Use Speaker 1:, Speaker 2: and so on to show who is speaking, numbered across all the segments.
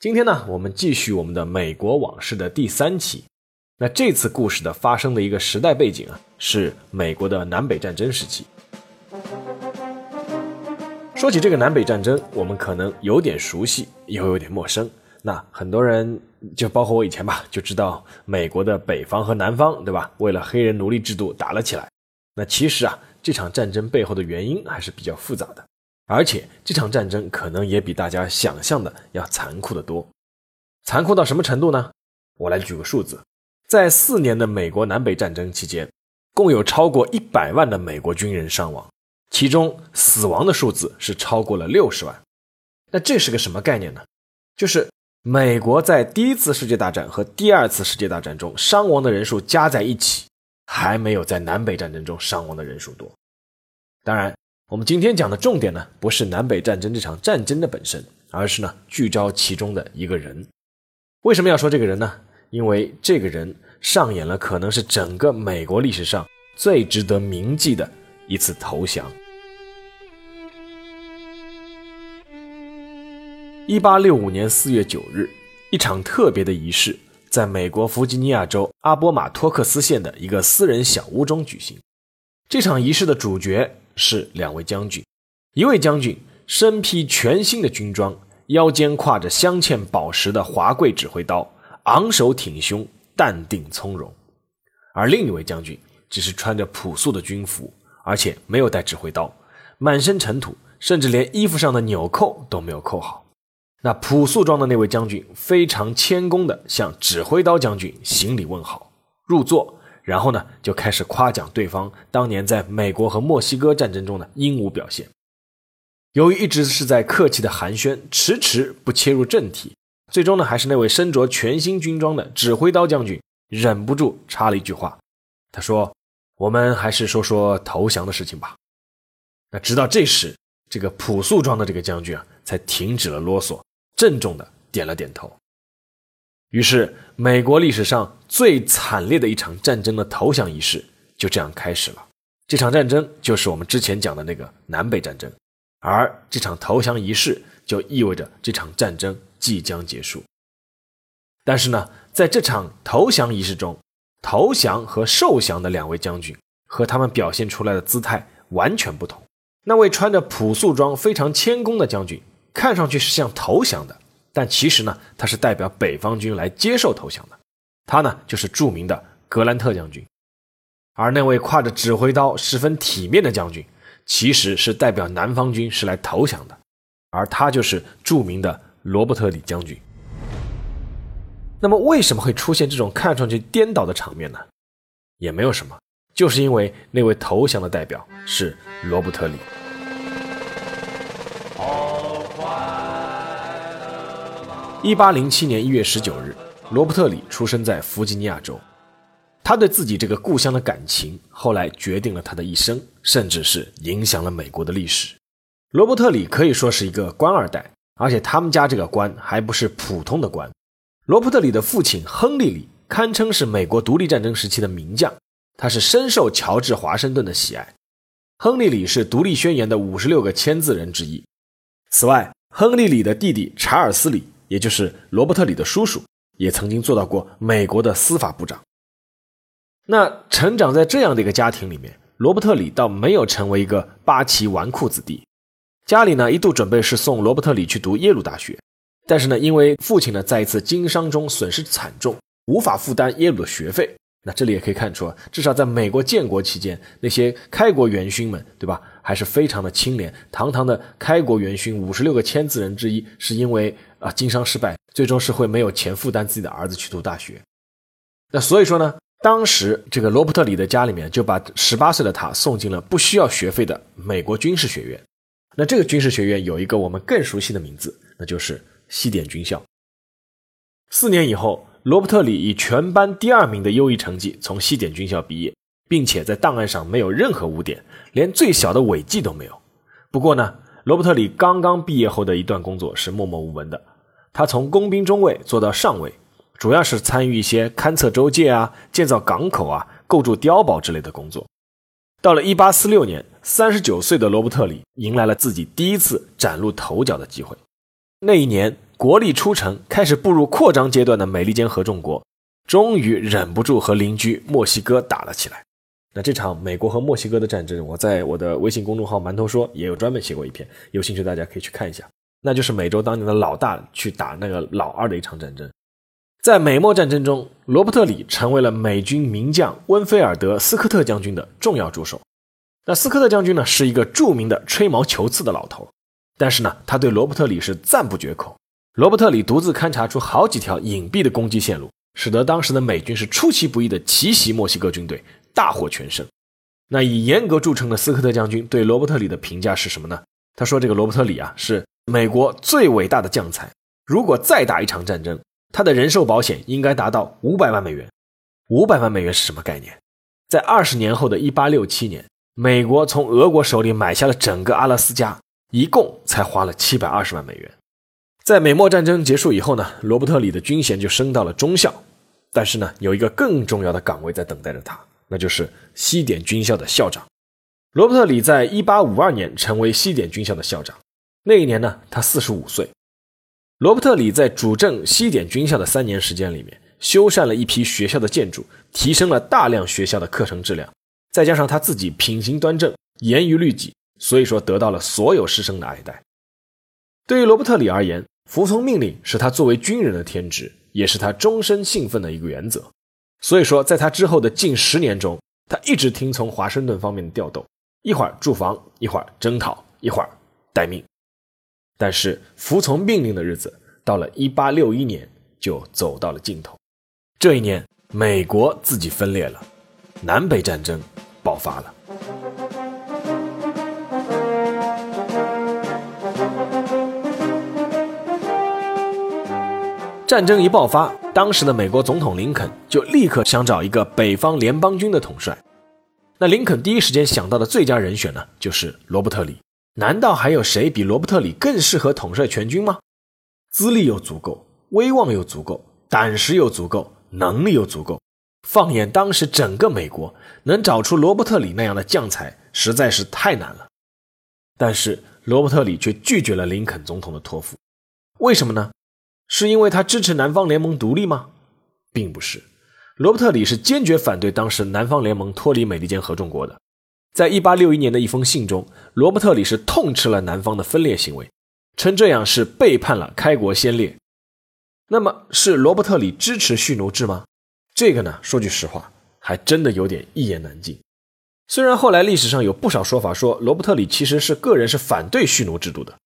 Speaker 1: 今天呢，我们继续我们的美国往事的第三期。那这次故事的发生的一个时代背景啊，是美国的南北战争时期。说起这个南北战争，我们可能有点熟悉，又有点陌生。那很多人，就包括我以前吧，就知道美国的北方和南方，对吧？为了黑人奴隶制度打了起来。那其实啊，这场战争背后的原因还是比较复杂的。而且这场战争可能也比大家想象的要残酷得多，残酷到什么程度呢？我来举个数字，在四年的美国南北战争期间，共有超过一百万的美国军人伤亡，其中死亡的数字是超过了六十万。那这是个什么概念呢？就是美国在第一次世界大战和第二次世界大战中伤亡的人数加在一起，还没有在南北战争中伤亡的人数多。当然。我们今天讲的重点呢，不是南北战争这场战争的本身，而是呢聚焦其中的一个人。为什么要说这个人呢？因为这个人上演了可能是整个美国历史上最值得铭记的一次投降。一八六五年四月九日，一场特别的仪式在美国弗吉尼亚州阿波马托克斯县的一个私人小屋中举行。这场仪式的主角。是两位将军，一位将军身披全新的军装，腰间挎着镶嵌宝石的华贵指挥刀，昂首挺胸，淡定从容；而另一位将军只是穿着朴素的军服，而且没有带指挥刀，满身尘土，甚至连衣服上的纽扣都没有扣好。那朴素装的那位将军非常谦恭地向指挥刀将军行礼问好，入座。然后呢，就开始夸奖对方当年在美国和墨西哥战争中的英武表现。由于一直是在客气的寒暄，迟迟不切入正题，最终呢，还是那位身着全新军装的指挥刀将军忍不住插了一句话。他说：“我们还是说说投降的事情吧。”那直到这时，这个朴素装的这个将军啊，才停止了啰嗦，郑重的点了点头。于是，美国历史上最惨烈的一场战争的投降仪式就这样开始了。这场战争就是我们之前讲的那个南北战争，而这场投降仪式就意味着这场战争即将结束。但是呢，在这场投降仪式中，投降和受降的两位将军和他们表现出来的姿态完全不同。那位穿着朴素装、非常谦恭的将军，看上去是像投降的。但其实呢，他是代表北方军来接受投降的，他呢就是著名的格兰特将军，而那位挎着指挥刀、十分体面的将军，其实是代表南方军是来投降的，而他就是著名的罗伯特里将军。那么为什么会出现这种看上去颠倒的场面呢？也没有什么，就是因为那位投降的代表是罗伯特里。一八零七年一月十九日，罗伯特里出生在弗吉尼亚州。他对自己这个故乡的感情，后来决定了他的一生，甚至是影响了美国的历史。罗伯特里可以说是一个官二代，而且他们家这个官还不是普通的官。罗伯特里的父亲亨利里堪称是美国独立战争时期的名将，他是深受乔治华盛顿的喜爱。亨利里是独立宣言的五十六个签字人之一。此外，亨利里的弟弟查尔斯里。也就是罗伯特里的叔叔，也曾经做到过美国的司法部长。那成长在这样的一个家庭里面，罗伯特里倒没有成为一个八旗纨绔子弟。家里呢一度准备是送罗伯特里去读耶鲁大学，但是呢因为父亲呢在一次经商中损失惨重，无法负担耶鲁的学费。那这里也可以看出，至少在美国建国期间，那些开国元勋们，对吧，还是非常的清廉。堂堂的开国元勋，五十六个签字人之一，是因为啊经商失败，最终是会没有钱负担自己的儿子去读大学。那所以说呢，当时这个罗伯特里的家里面就把十八岁的他送进了不需要学费的美国军事学院。那这个军事学院有一个我们更熟悉的名字，那就是西点军校，四年以后，罗伯特里以全班第二名的优异成绩从西点军校毕业，并且在档案上没有任何污点，连最小的违纪都没有。不过呢，罗伯特里刚刚毕业后的一段工作是默默无闻的，他从工兵中尉做到上尉，主要是参与一些勘测州界啊、建造港口啊、构筑碉堡之类的工作。到了1846年，三十九岁的罗伯特里迎来了自己第一次崭露头角的机会。那一年。国力初成，开始步入扩张阶段的美利坚合众国，终于忍不住和邻居墨西哥打了起来。那这场美国和墨西哥的战争，我在我的微信公众号“馒头说”也有专门写过一篇，有兴趣大家可以去看一下。那就是美洲当年的老大去打那个老二的一场战争。在美墨战争中，罗伯特里成为了美军名将温菲尔德·斯科特将军的重要助手。那斯科特将军呢，是一个著名的吹毛求疵的老头，但是呢，他对罗伯特里是赞不绝口。罗伯特里独自勘察出好几条隐蔽的攻击线路，使得当时的美军是出其不意的奇袭墨西哥军队，大获全胜。那以严格著称的斯科特将军对罗伯特里的评价是什么呢？他说：“这个罗伯特里啊，是美国最伟大的将才。如果再打一场战争，他的人寿保险应该达到五百万美元。五百万美元是什么概念？在二十年后的一八六七年，美国从俄国手里买下了整个阿拉斯加，一共才花了七百二十万美元。”在美墨战争结束以后呢，罗伯特里的军衔就升到了中校，但是呢，有一个更重要的岗位在等待着他，那就是西点军校的校长。罗伯特里在1852年成为西点军校的校长，那一年呢，他45岁。罗伯特里在主政西点军校的三年时间里面，修缮了一批学校的建筑，提升了大量学校的课程质量，再加上他自己品行端正、严于律己，所以说得到了所有师生的爱戴。对于罗伯特里而言，服从命令是他作为军人的天职，也是他终身信奉的一个原则。所以说，在他之后的近十年中，他一直听从华盛顿方面的调动，一会儿驻防，一会儿征讨，一会儿待命。但是，服从命令的日子到了1861年就走到了尽头。这一年，美国自己分裂了，南北战争爆发了。战争一爆发，当时的美国总统林肯就立刻想找一个北方联邦军的统帅。那林肯第一时间想到的最佳人选呢，就是罗伯特里。难道还有谁比罗伯特里更适合统帅全军吗？资历又足够，威望又足够，胆识又足够，能力又足够。放眼当时整个美国，能找出罗伯特里那样的将才，实在是太难了。但是罗伯特里却拒绝了林肯总统的托付，为什么呢？是因为他支持南方联盟独立吗？并不是，罗伯特里是坚决反对当时南方联盟脱离美利坚合众国的。在一八六一年的一封信中，罗伯特里是痛斥了南方的分裂行为，称这样是背叛了开国先烈。那么，是罗伯特里支持蓄奴制吗？这个呢，说句实话，还真的有点一言难尽。虽然后来历史上有不少说法说罗伯特里其实是个人是反对蓄奴制度的，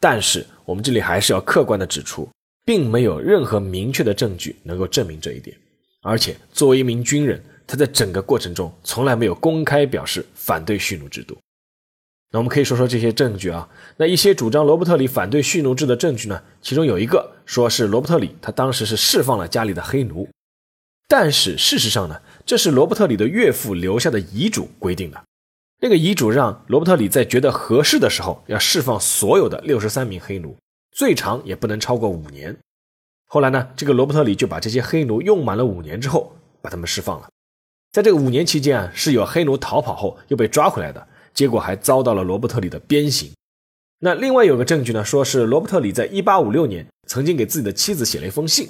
Speaker 1: 但是我们这里还是要客观的指出。并没有任何明确的证据能够证明这一点，而且作为一名军人，他在整个过程中从来没有公开表示反对蓄奴制度。那我们可以说说这些证据啊。那一些主张罗伯特里反对蓄奴制的证据呢？其中有一个说是罗伯特里他当时是释放了家里的黑奴，但是事实上呢，这是罗伯特里的岳父留下的遗嘱规定的。那个遗嘱让罗伯特里在觉得合适的时候要释放所有的六十三名黑奴。最长也不能超过五年。后来呢，这个罗伯特里就把这些黑奴用满了五年之后，把他们释放了。在这个五年期间啊，是有黑奴逃跑后又被抓回来的，结果还遭到了罗伯特里的鞭刑。那另外有个证据呢，说是罗伯特里在1856年曾经给自己的妻子写了一封信，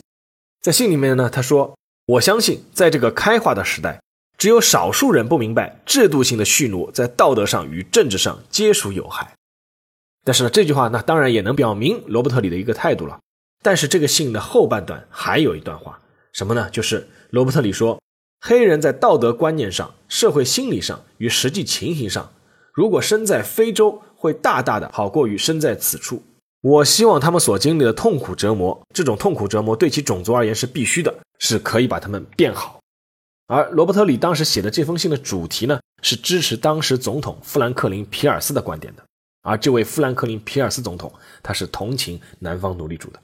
Speaker 1: 在信里面呢，他说：“我相信在这个开化的时代，只有少数人不明白制度性的蓄奴在道德上与政治上皆属有害。”但是呢，这句话那当然也能表明罗伯特里的一个态度了。但是这个信的后半段还有一段话，什么呢？就是罗伯特里说，黑人在道德观念上、社会心理上与实际情形上，如果生在非洲，会大大的好过于生在此处。我希望他们所经历的痛苦折磨，这种痛苦折磨对其种族而言是必须的，是可以把他们变好。而罗伯特里当时写的这封信的主题呢，是支持当时总统富兰克林·皮尔斯的观点的。而这位富兰克林·皮尔斯总统，他是同情南方奴隶主的。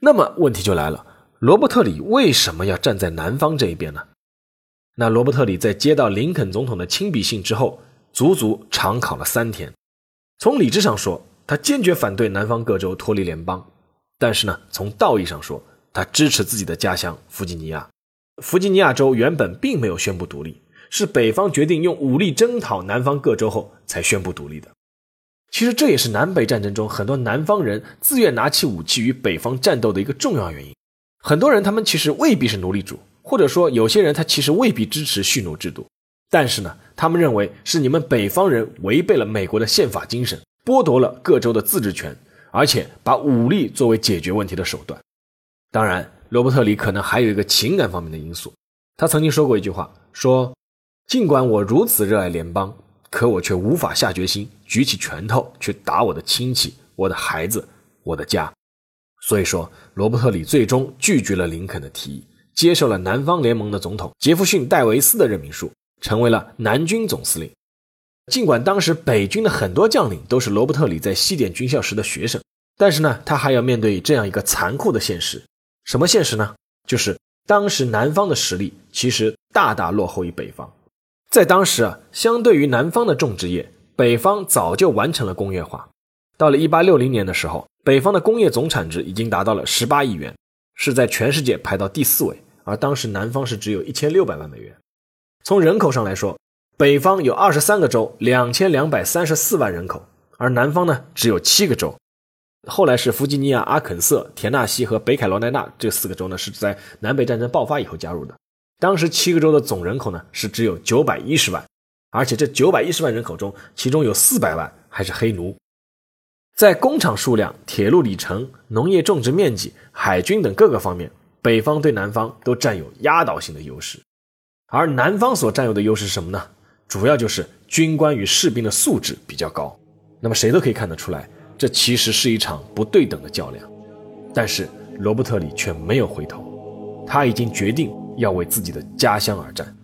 Speaker 1: 那么问题就来了，罗伯特里为什么要站在南方这一边呢？那罗伯特里在接到林肯总统的亲笔信之后，足足长考了三天。从理智上说，他坚决反对南方各州脱离联邦；但是呢，从道义上说，他支持自己的家乡弗吉尼亚。弗吉尼亚州原本并没有宣布独立，是北方决定用武力征讨南方各州后才宣布独立的。其实这也是南北战争中很多南方人自愿拿起武器与北方战斗的一个重要原因。很多人他们其实未必是奴隶主，或者说有些人他其实未必支持蓄奴制度，但是呢，他们认为是你们北方人违背了美国的宪法精神，剥夺了各州的自治权，而且把武力作为解决问题的手段。当然，罗伯特里可能还有一个情感方面的因素。他曾经说过一句话，说：“尽管我如此热爱联邦。”可我却无法下决心举起拳头去打我的亲戚、我的孩子、我的家。所以说，罗伯特里最终拒绝了林肯的提议，接受了南方联盟的总统杰弗逊·戴维斯的任命书，成为了南军总司令。尽管当时北军的很多将领都是罗伯特里在西点军校时的学生，但是呢，他还要面对这样一个残酷的现实。什么现实呢？就是当时南方的实力其实大大落后于北方。在当时啊，相对于南方的种植业，北方早就完成了工业化。到了一八六零年的时候，北方的工业总产值已经达到了十八亿元，是在全世界排到第四位。而当时南方是只有一千六百万美元。从人口上来说，北方有二十三个州，两千两百三十四万人口，而南方呢只有七个州。后来是弗吉尼亚、阿肯色、田纳西和北卡罗来纳这四个州呢，是在南北战争爆发以后加入的。当时七个州的总人口呢是只有九百一十万，而且这九百一十万人口中，其中有四百万还是黑奴。在工厂数量、铁路里程、农业种植面积、海军等各个方面，北方对南方都占有压倒性的优势。而南方所占有的优势是什么呢？主要就是军官与士兵的素质比较高。那么谁都可以看得出来，这其实是一场不对等的较量。但是罗伯特里却没有回头，他已经决定。要为自己的家乡而战。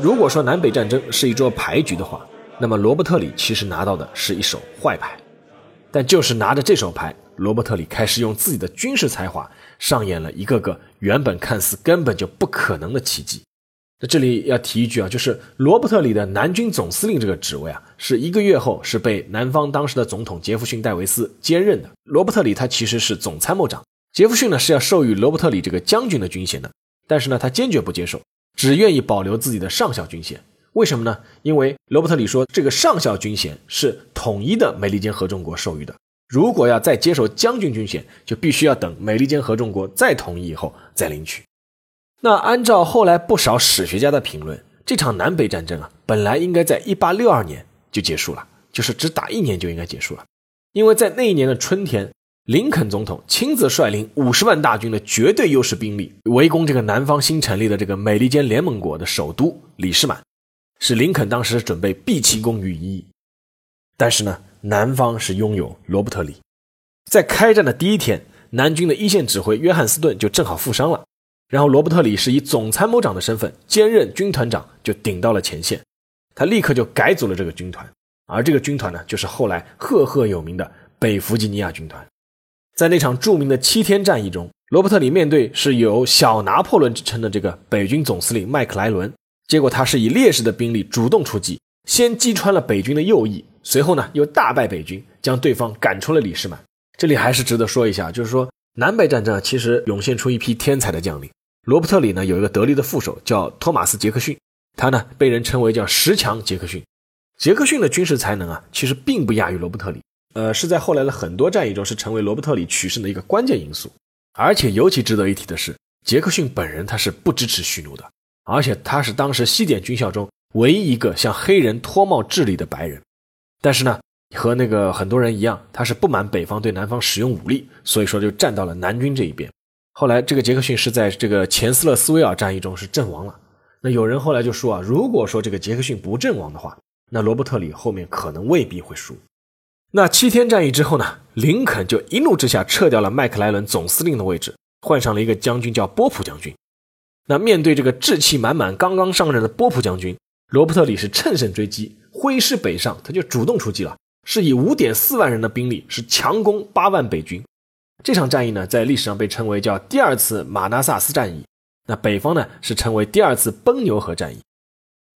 Speaker 1: 如果说南北战争是一桌牌局的话，那么罗伯特里其实拿到的是一手坏牌。但就是拿着这手牌，罗伯特里开始用自己的军事才华，上演了一个个原本看似根本就不可能的奇迹。那这里要提一句啊，就是罗伯特里的南军总司令这个职位啊，是一个月后是被南方当时的总统杰弗逊·戴维斯兼任的。罗伯特里他其实是总参谋长，杰弗逊呢是要授予罗伯特里这个将军的军衔的，但是呢他坚决不接受，只愿意保留自己的上校军衔。为什么呢？因为罗伯特里说这个上校军衔是统一的美利坚合众国授予的，如果要再接受将军军衔，就必须要等美利坚合众国再统一以后再领取。那按照后来不少史学家的评论，这场南北战争啊，本来应该在一八六二年就结束了，就是只打一年就应该结束了，因为在那一年的春天，林肯总统亲自率领五十万大军的绝对优势兵力围攻这个南方新成立的这个美利坚联盟国的首都里士满，使林肯当时准备毕其功于一役。但是呢，南方是拥有罗伯特里，在开战的第一天，南军的一线指挥约翰斯顿就正好负伤了。然后罗伯特里是以总参谋长的身份兼任军团长，就顶到了前线。他立刻就改组了这个军团，而这个军团呢，就是后来赫赫有名的北弗吉尼亚军团。在那场著名的七天战役中，罗伯特里面对是有“小拿破仑”之称的这个北军总司令麦克莱伦，结果他是以劣势的兵力主动出击，先击穿了北军的右翼，随后呢又大败北军，将对方赶出了里士满。这里还是值得说一下，就是说南北战争其实涌现出一批天才的将领。罗伯特里呢有一个得力的副手叫托马斯杰克逊，他呢被人称为叫十强杰克逊。杰克逊的军事才能啊，其实并不亚于罗伯特里，呃，是在后来的很多战役中是成为罗伯特里取胜的一个关键因素。而且尤其值得一提的是，杰克逊本人他是不支持蓄奴的，而且他是当时西点军校中唯一一个向黑人脱帽致礼的白人。但是呢，和那个很多人一样，他是不满北方对南方使用武力，所以说就站到了南军这一边。后来，这个杰克逊是在这个前斯勒斯维尔战役中是阵亡了。那有人后来就说啊，如果说这个杰克逊不阵亡的话，那罗伯特里后面可能未必会输。那七天战役之后呢，林肯就一怒之下撤掉了麦克莱伦总司令的位置，换上了一个将军叫波普将军。那面对这个志气满满、刚刚上任的波普将军，罗伯特里是乘胜追击，挥师北上，他就主动出击了，是以五点四万人的兵力是强攻八万北军。这场战役呢，在历史上被称为叫第二次马纳萨斯战役。那北方呢，是称为第二次奔牛河战役。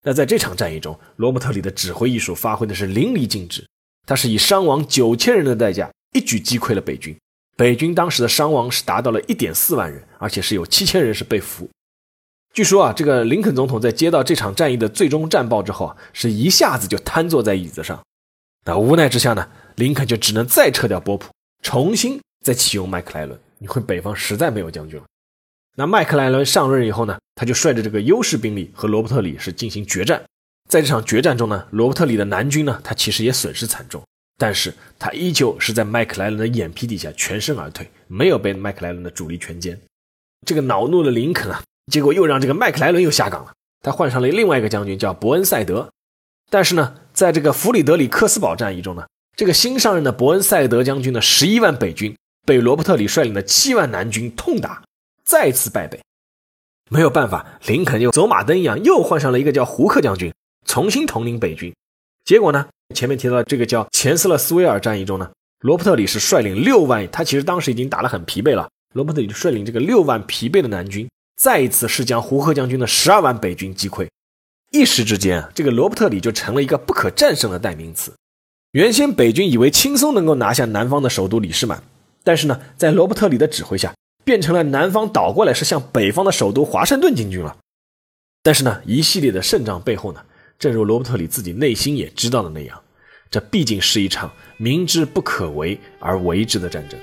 Speaker 1: 那在这场战役中，罗伯特里的指挥艺术发挥的是淋漓尽致，他是以伤亡九千人的代价，一举击溃了北军。北军当时的伤亡是达到了一点四万人，而且是有七千人是被俘。据说啊，这个林肯总统在接到这场战役的最终战报之后啊，是一下子就瘫坐在椅子上。那无奈之下呢，林肯就只能再撤掉波普，重新再启用麦克莱伦，因为北方实在没有将军了。那麦克莱伦上任以后呢，他就率着这个优势兵力和罗伯特里是进行决战。在这场决战中呢，罗伯特里的南军呢，他其实也损失惨重，但是他依旧是在麦克莱伦的眼皮底下全身而退，没有被麦克莱伦的主力全歼。这个恼怒的林肯啊。结果又让这个麦克莱伦又下岗了，他换上了另外一个将军，叫伯恩赛德。但是呢，在这个弗里德里克斯堡战役中呢，这个新上任的伯恩赛德将军的十一万北军被罗伯特里率领的七万南军痛打，再次败北。没有办法，林肯又走马灯一样又换上了一个叫胡克将军，重新统领北军。结果呢，前面提到这个叫钱斯勒斯威尔战役中呢，罗伯特里是率领六万，他其实当时已经打得很疲惫了，罗伯特里率领这个六万疲惫的南军。再一次是将胡克将军的十二万北军击溃，一时之间，这个罗伯特里就成了一个不可战胜的代名词。原先北军以为轻松能够拿下南方的首都李士满，但是呢，在罗伯特里的指挥下，变成了南方倒过来是向北方的首都华盛顿进军了。但是呢，一系列的胜仗背后呢，正如罗伯特里自己内心也知道的那样，这毕竟是一场明知不可为而为之的战争。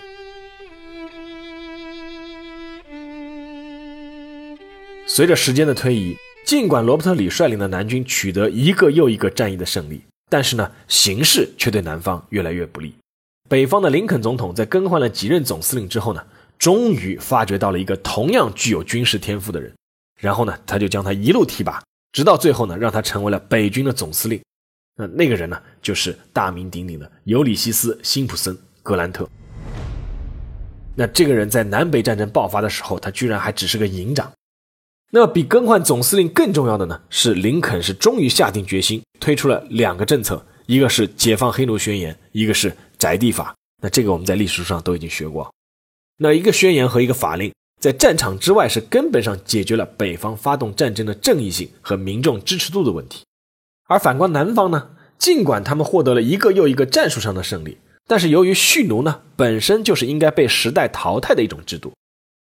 Speaker 1: 随着时间的推移，尽管罗伯特里率领的南军取得一个又一个战役的胜利，但是呢，形势却对南方越来越不利。北方的林肯总统在更换了几任总司令之后呢，终于发掘到了一个同样具有军事天赋的人，然后呢，他就将他一路提拔，直到最后呢，让他成为了北军的总司令。那那个人呢，就是大名鼎鼎的尤里西斯·辛普森·格兰特。那这个人在南北战争爆发的时候，他居然还只是个营长。那比更换总司令更重要的呢，是林肯是终于下定决心推出了两个政策，一个是解放黑奴宣言，一个是宅地法。那这个我们在历史书上都已经学过。那一个宣言和一个法令，在战场之外是根本上解决了北方发动战争的正义性和民众支持度的问题。而反观南方呢，尽管他们获得了一个又一个战术上的胜利，但是由于蓄奴呢本身就是应该被时代淘汰的一种制度，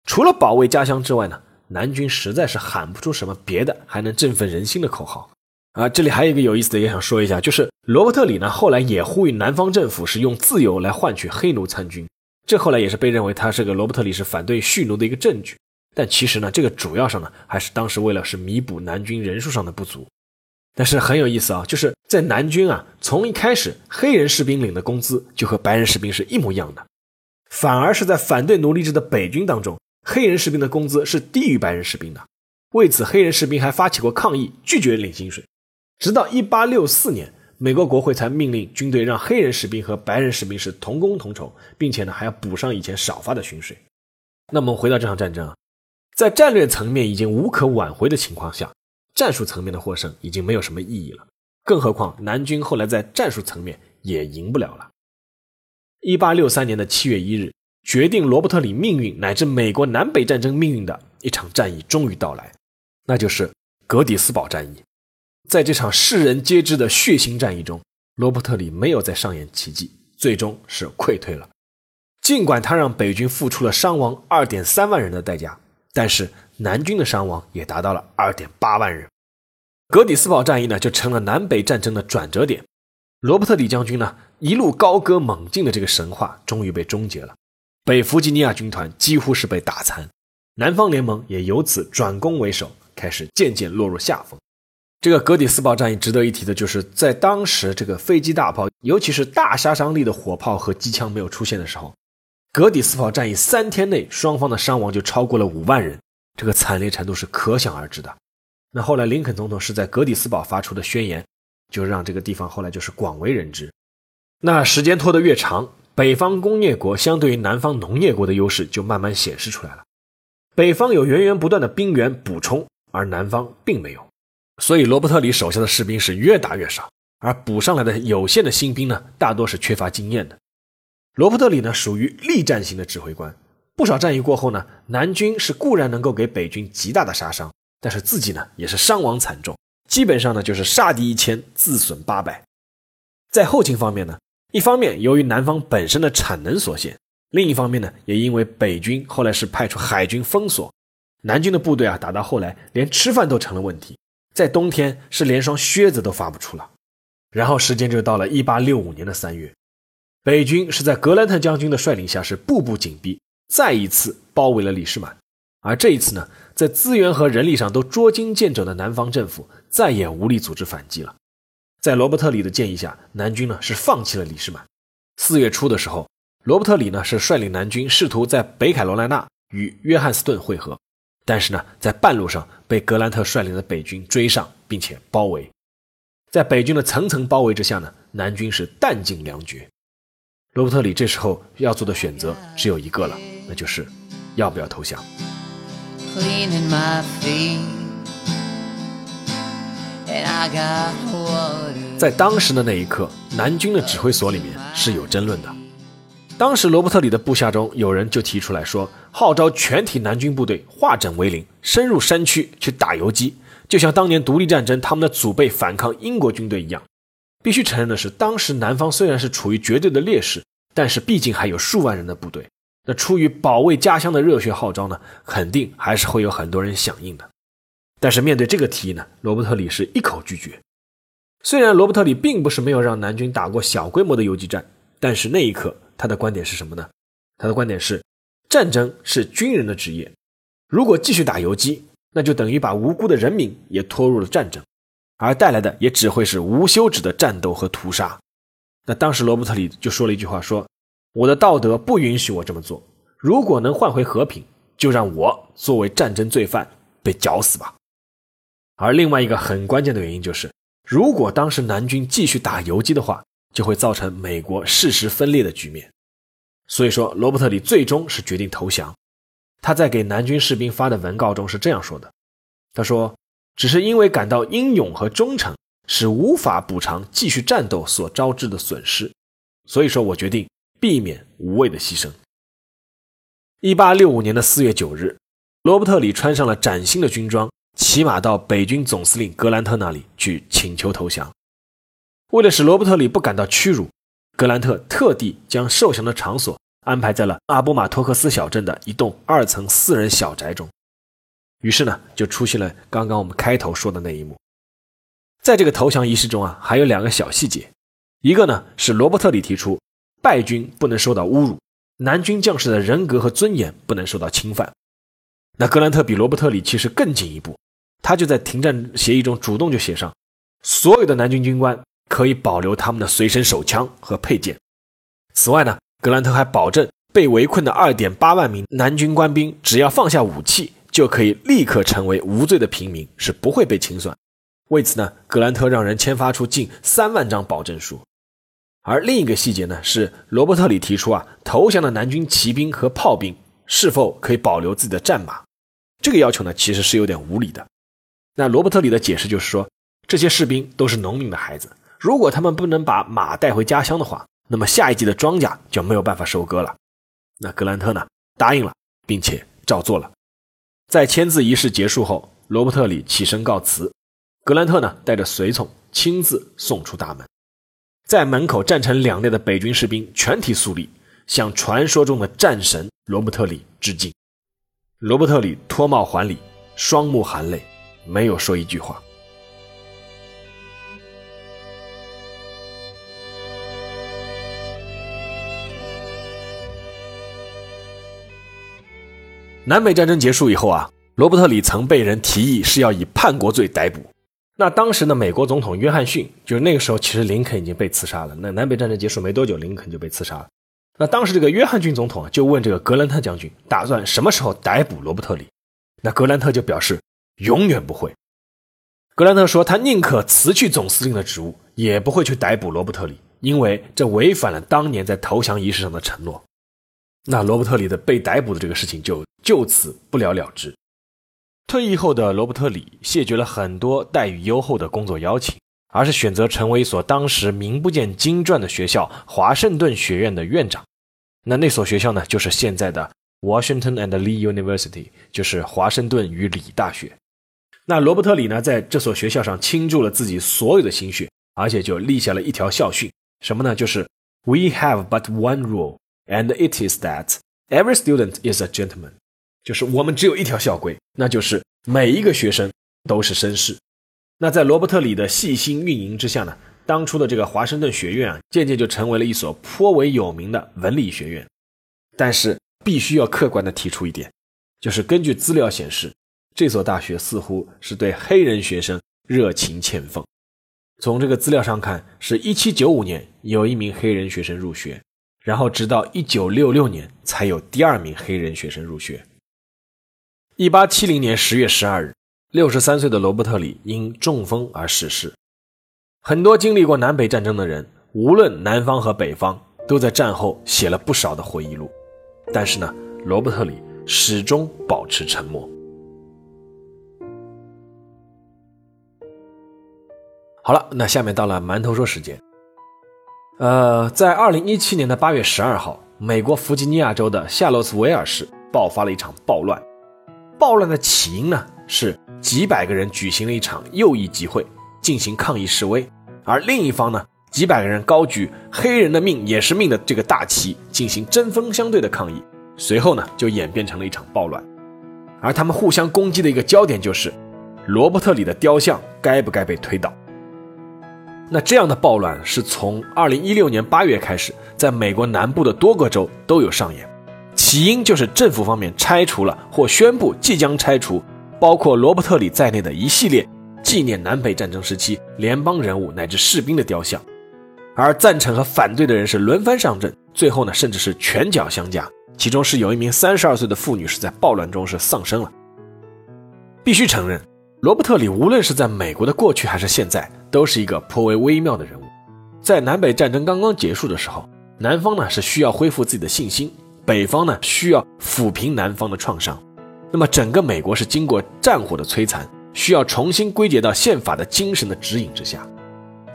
Speaker 1: 除了保卫家乡之外呢。南军实在是喊不出什么别的还能振奋人心的口号啊！这里还有一个有意思的，也想说一下，就是罗伯特里呢后来也呼吁南方政府是用自由来换取黑奴参军，这后来也是被认为他是个罗伯特里是反对蓄奴的一个证据。但其实呢，这个主要上呢还是当时为了是弥补南军人数上的不足。但是很有意思啊，就是在南军啊，从一开始黑人士兵领的工资就和白人士兵是一模一样的，反而是在反对奴隶制的北军当中。黑人士兵的工资是低于白人士兵的，为此黑人士兵还发起过抗议，拒绝领薪水。直到1864年，美国国会才命令军队让黑人士兵和白人士兵是同工同酬，并且呢还要补上以前少发的薪水。那么回到这场战争啊，在战略层面已经无可挽回的情况下，战术层面的获胜已经没有什么意义了。更何况南军后来在战术层面也赢不了了。1863年的7月1日。决定罗伯特里命运乃至美国南北战争命运的一场战役终于到来，那就是格底斯堡战役。在这场世人皆知的血腥战役中，罗伯特里没有再上演奇迹，最终是溃退了。尽管他让北军付出了伤亡二点三万人的代价，但是南军的伤亡也达到了二点八万人。格底斯堡战役呢，就成了南北战争的转折点。罗伯特里将军呢，一路高歌猛进的这个神话终于被终结了。北弗吉尼亚军团几乎是被打残，南方联盟也由此转攻为守，开始渐渐落入下风。这个格底斯堡战役值得一提的就是，在当时这个飞机大炮，尤其是大杀伤力的火炮和机枪没有出现的时候，格底斯堡战役三天内双方的伤亡就超过了五万人，这个惨烈程度是可想而知的。那后来林肯总统是在格底斯堡发出的宣言，就让这个地方后来就是广为人知。那时间拖得越长。北方工业国相对于南方农业国的优势就慢慢显示出来了。北方有源源不断的兵源补充，而南方并没有，所以罗伯特里手下的士兵是越打越少，而补上来的有限的新兵呢，大多是缺乏经验的。罗伯特里呢，属于力战型的指挥官，不少战役过后呢，南军是固然能够给北军极大的杀伤，但是自己呢，也是伤亡惨重，基本上呢，就是杀敌一千，自损八百。在后勤方面呢，一方面由于南方本身的产能所限，另一方面呢，也因为北军后来是派出海军封锁，南军的部队啊，打到后来连吃饭都成了问题，在冬天是连双靴子都发不出了。然后时间就到了一八六五年的三月。北军是在格兰特将军的率领下，是步步紧逼，再一次包围了李士满。而这一次呢，在资源和人力上都捉襟见肘的南方政府，再也无力组织反击了。在罗伯特里的建议下，南军呢是放弃了李士满。四月初的时候，罗伯特里呢是率领南军试图在北凯罗来纳与约翰斯顿会合，但是呢，在半路上被格兰特率领的北军追上，并且包围。在北军的层层包围之下呢，南军是弹尽粮绝。罗伯特里这时候要做的选择只有一个了，那就是要不要投降。在当时的那一刻，南军的指挥所里面是有争论的。当时罗伯特里的部下中有人就提出来说，号召全体南军部队化整为零，深入山区去打游击，就像当年独立战争他们的祖辈反抗英国军队一样。必须承认的是，当时南方虽然是处于绝对的劣势，但是毕竟还有数万人的部队。那出于保卫家乡的热血号召呢，肯定还是会有很多人响应的。但是面对这个提议呢，罗伯特里是一口拒绝。虽然罗伯特里并不是没有让南军打过小规模的游击战，但是那一刻他的观点是什么呢？他的观点是，战争是军人的职业，如果继续打游击，那就等于把无辜的人民也拖入了战争。而带来的也只会是无休止的战斗和屠杀。那当时罗伯特里就说了一句话：“说我的道德不允许我这么做。如果能换回和平，就让我作为战争罪犯被绞死吧。”而另外一个很关键的原因就是，如果当时南军继续打游击的话，就会造成美国事实分裂的局面。所以说，罗伯特里最终是决定投降。他在给南军士兵发的文告中是这样说的：“他说。”只是因为感到英勇和忠诚是无法补偿继续战斗所招致的损失，所以说我决定避免无谓的牺牲。一八六五年的四月九日，罗伯特里穿上了崭新的军装，骑马到北军总司令格兰特那里去请求投降。为了使罗伯特里不感到屈辱，格兰特特地将受降的场所安排在了阿波马托克斯小镇的一栋二层私人小宅中。于是呢，就出现了刚刚我们开头说的那一幕。在这个投降仪式中啊，还有两个小细节。一个呢是罗伯特里提出，败军不能受到侮辱，南军将士的人格和尊严不能受到侵犯。那格兰特比罗伯特里其实更进一步，他就在停战协议中主动就写上，所有的南军军官可以保留他们的随身手枪和配件。此外呢，格兰特还保证，被围困的二点八万名南军官兵只要放下武器。就可以立刻成为无罪的平民，是不会被清算。为此呢，格兰特让人签发出近三万张保证书。而另一个细节呢，是罗伯特里提出啊，投降的南军骑兵和炮兵是否可以保留自己的战马？这个要求呢，其实是有点无理的。那罗伯特里的解释就是说，这些士兵都是农民的孩子，如果他们不能把马带回家乡的话，那么下一季的庄稼就没有办法收割了。那格兰特呢，答应了，并且照做了。在签字仪式结束后，罗伯特里起身告辞，格兰特呢带着随从亲自送出大门，在门口站成两列的北军士兵全体肃立，向传说中的战神罗伯特里致敬。罗伯特里脱帽还礼，双目含泪，没有说一句话。南北战争结束以后啊，罗伯特里曾被人提议是要以叛国罪逮捕。那当时的美国总统约翰逊，就是那个时候，其实林肯已经被刺杀了。那南北战争结束没多久，林肯就被刺杀了。那当时这个约翰逊总统啊，就问这个格兰特将军，打算什么时候逮捕罗伯特里？那格兰特就表示永远不会。格兰特说，他宁可辞去总司令的职务，也不会去逮捕罗伯特里，因为这违反了当年在投降仪式上的承诺。那罗伯特里的被逮捕的这个事情就就此不了了之。退役后的罗伯特里谢绝了很多待遇优厚的工作邀请，而是选择成为一所当时名不见经传的学校——华盛顿学院的院长。那那所学校呢，就是现在的 Washington and Lee University，就是华盛顿与李大学。那罗伯特里呢，在这所学校上倾注了自己所有的心血，而且就立下了一条校训，什么呢？就是 We have but one rule, and it is that every student is a gentleman。就是我们只有一条校规，那就是每一个学生都是绅士。那在罗伯特里的细心运营之下呢，当初的这个华盛顿学院啊，渐渐就成为了一所颇为有名的文理学院。但是必须要客观的提出一点，就是根据资料显示。这所大学似乎是对黑人学生热情欠奉。从这个资料上看，是一七九五年有一名黑人学生入学，然后直到一九六六年才有第二名黑人学生入学。一八七零年十月十二日，六十三岁的罗伯特里因中风而逝世。很多经历过南北战争的人，无论南方和北方，都在战后写了不少的回忆录，但是呢，罗伯特里始终保持沉默。好了，那下面到了馒头说时间。呃，在二零一七年的八月十二号，美国弗吉尼亚州的夏洛斯维尔市爆发了一场暴乱。暴乱的起因呢，是几百个人举行了一场右翼集会进行抗议示威，而另一方呢，几百个人高举“黑人的命也是命”的这个大旗进行针锋相对的抗议。随后呢，就演变成了一场暴乱。而他们互相攻击的一个焦点就是，罗伯特里的雕像该不该被推倒。那这样的暴乱是从二零一六年八月开始，在美国南部的多个州都有上演。起因就是政府方面拆除了或宣布即将拆除包括罗伯特里在内的一系列纪念南北战争时期联邦人物乃至士兵的雕像，而赞成和反对的人是轮番上阵，最后呢，甚至是拳脚相加。其中是有一名三十二岁的妇女是在暴乱中是丧生了。必须承认。罗伯特里无论是在美国的过去还是现在，都是一个颇为微妙的人物。在南北战争刚刚结束的时候，南方呢是需要恢复自己的信心，北方呢需要抚平南方的创伤。那么整个美国是经过战火的摧残，需要重新归结到宪法的精神的指引之下。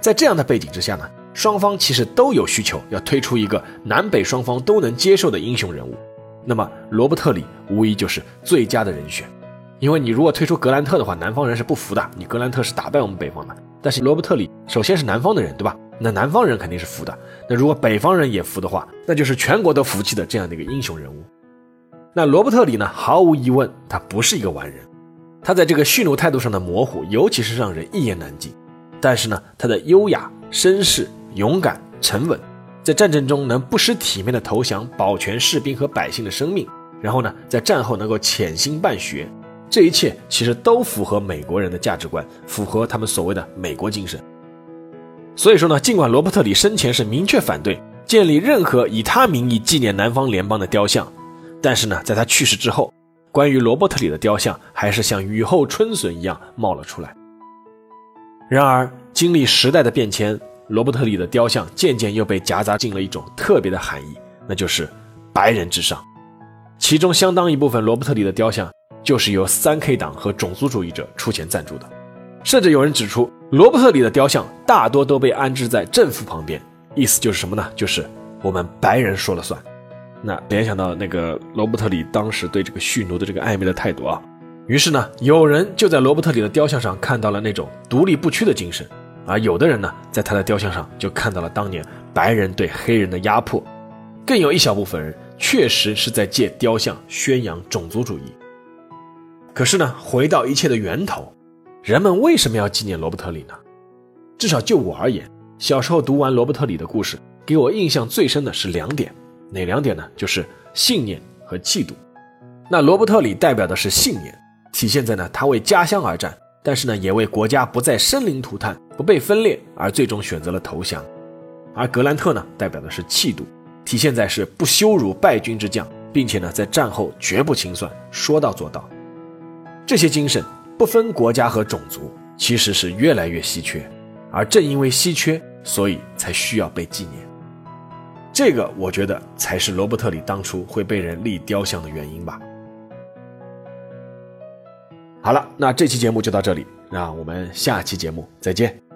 Speaker 1: 在这样的背景之下呢，双方其实都有需求要推出一个南北双方都能接受的英雄人物。那么罗伯特里无疑就是最佳的人选。因为你如果推出格兰特的话，南方人是不服的。你格兰特是打败我们北方的，但是罗伯特里首先是南方的人，对吧？那南方人肯定是服的。那如果北方人也服的话，那就是全国都服气的这样的一个英雄人物。那罗伯特里呢？毫无疑问，他不是一个完人。他在这个蓄奴态度上的模糊，尤其是让人一言难尽。但是呢，他的优雅、绅士、勇敢、沉稳，在战争中能不失体面的投降，保全士兵和百姓的生命，然后呢，在战后能够潜心办学。这一切其实都符合美国人的价值观，符合他们所谓的美国精神。所以说呢，尽管罗伯特里生前是明确反对建立任何以他名义纪念南方联邦的雕像，但是呢，在他去世之后，关于罗伯特里的雕像还是像雨后春笋一样冒了出来。然而，经历时代的变迁，罗伯特里的雕像渐渐又被夹杂进了一种特别的含义，那就是白人至上。其中相当一部分罗伯特里的雕像。就是由三 K 党和种族主义者出钱赞助的，甚至有人指出，罗伯特里的雕像大多都被安置在政府旁边，意思就是什么呢？就是我们白人说了算。那联想到那个罗伯特里当时对这个蓄奴的这个暧昧的态度啊，于是呢，有人就在罗伯特里的雕像上看到了那种独立不屈的精神，而有的人呢，在他的雕像上就看到了当年白人对黑人的压迫，更有一小部分人确实是在借雕像宣扬种族主义。可是呢，回到一切的源头，人们为什么要纪念罗伯特里呢？至少就我而言，小时候读完罗伯特里的故事，给我印象最深的是两点，哪两点呢？就是信念和气度。那罗伯特里代表的是信念，体现在呢他为家乡而战，但是呢也为国家不再生灵涂炭、不被分裂而最终选择了投降。而格兰特呢代表的是气度，体现在是不羞辱败军之将，并且呢在战后绝不清算，说到做到。这些精神不分国家和种族，其实是越来越稀缺，而正因为稀缺，所以才需要被纪念。这个我觉得才是罗伯特里当初会被人立雕像的原因吧。好了，那这期节目就到这里，让我们下期节目再见。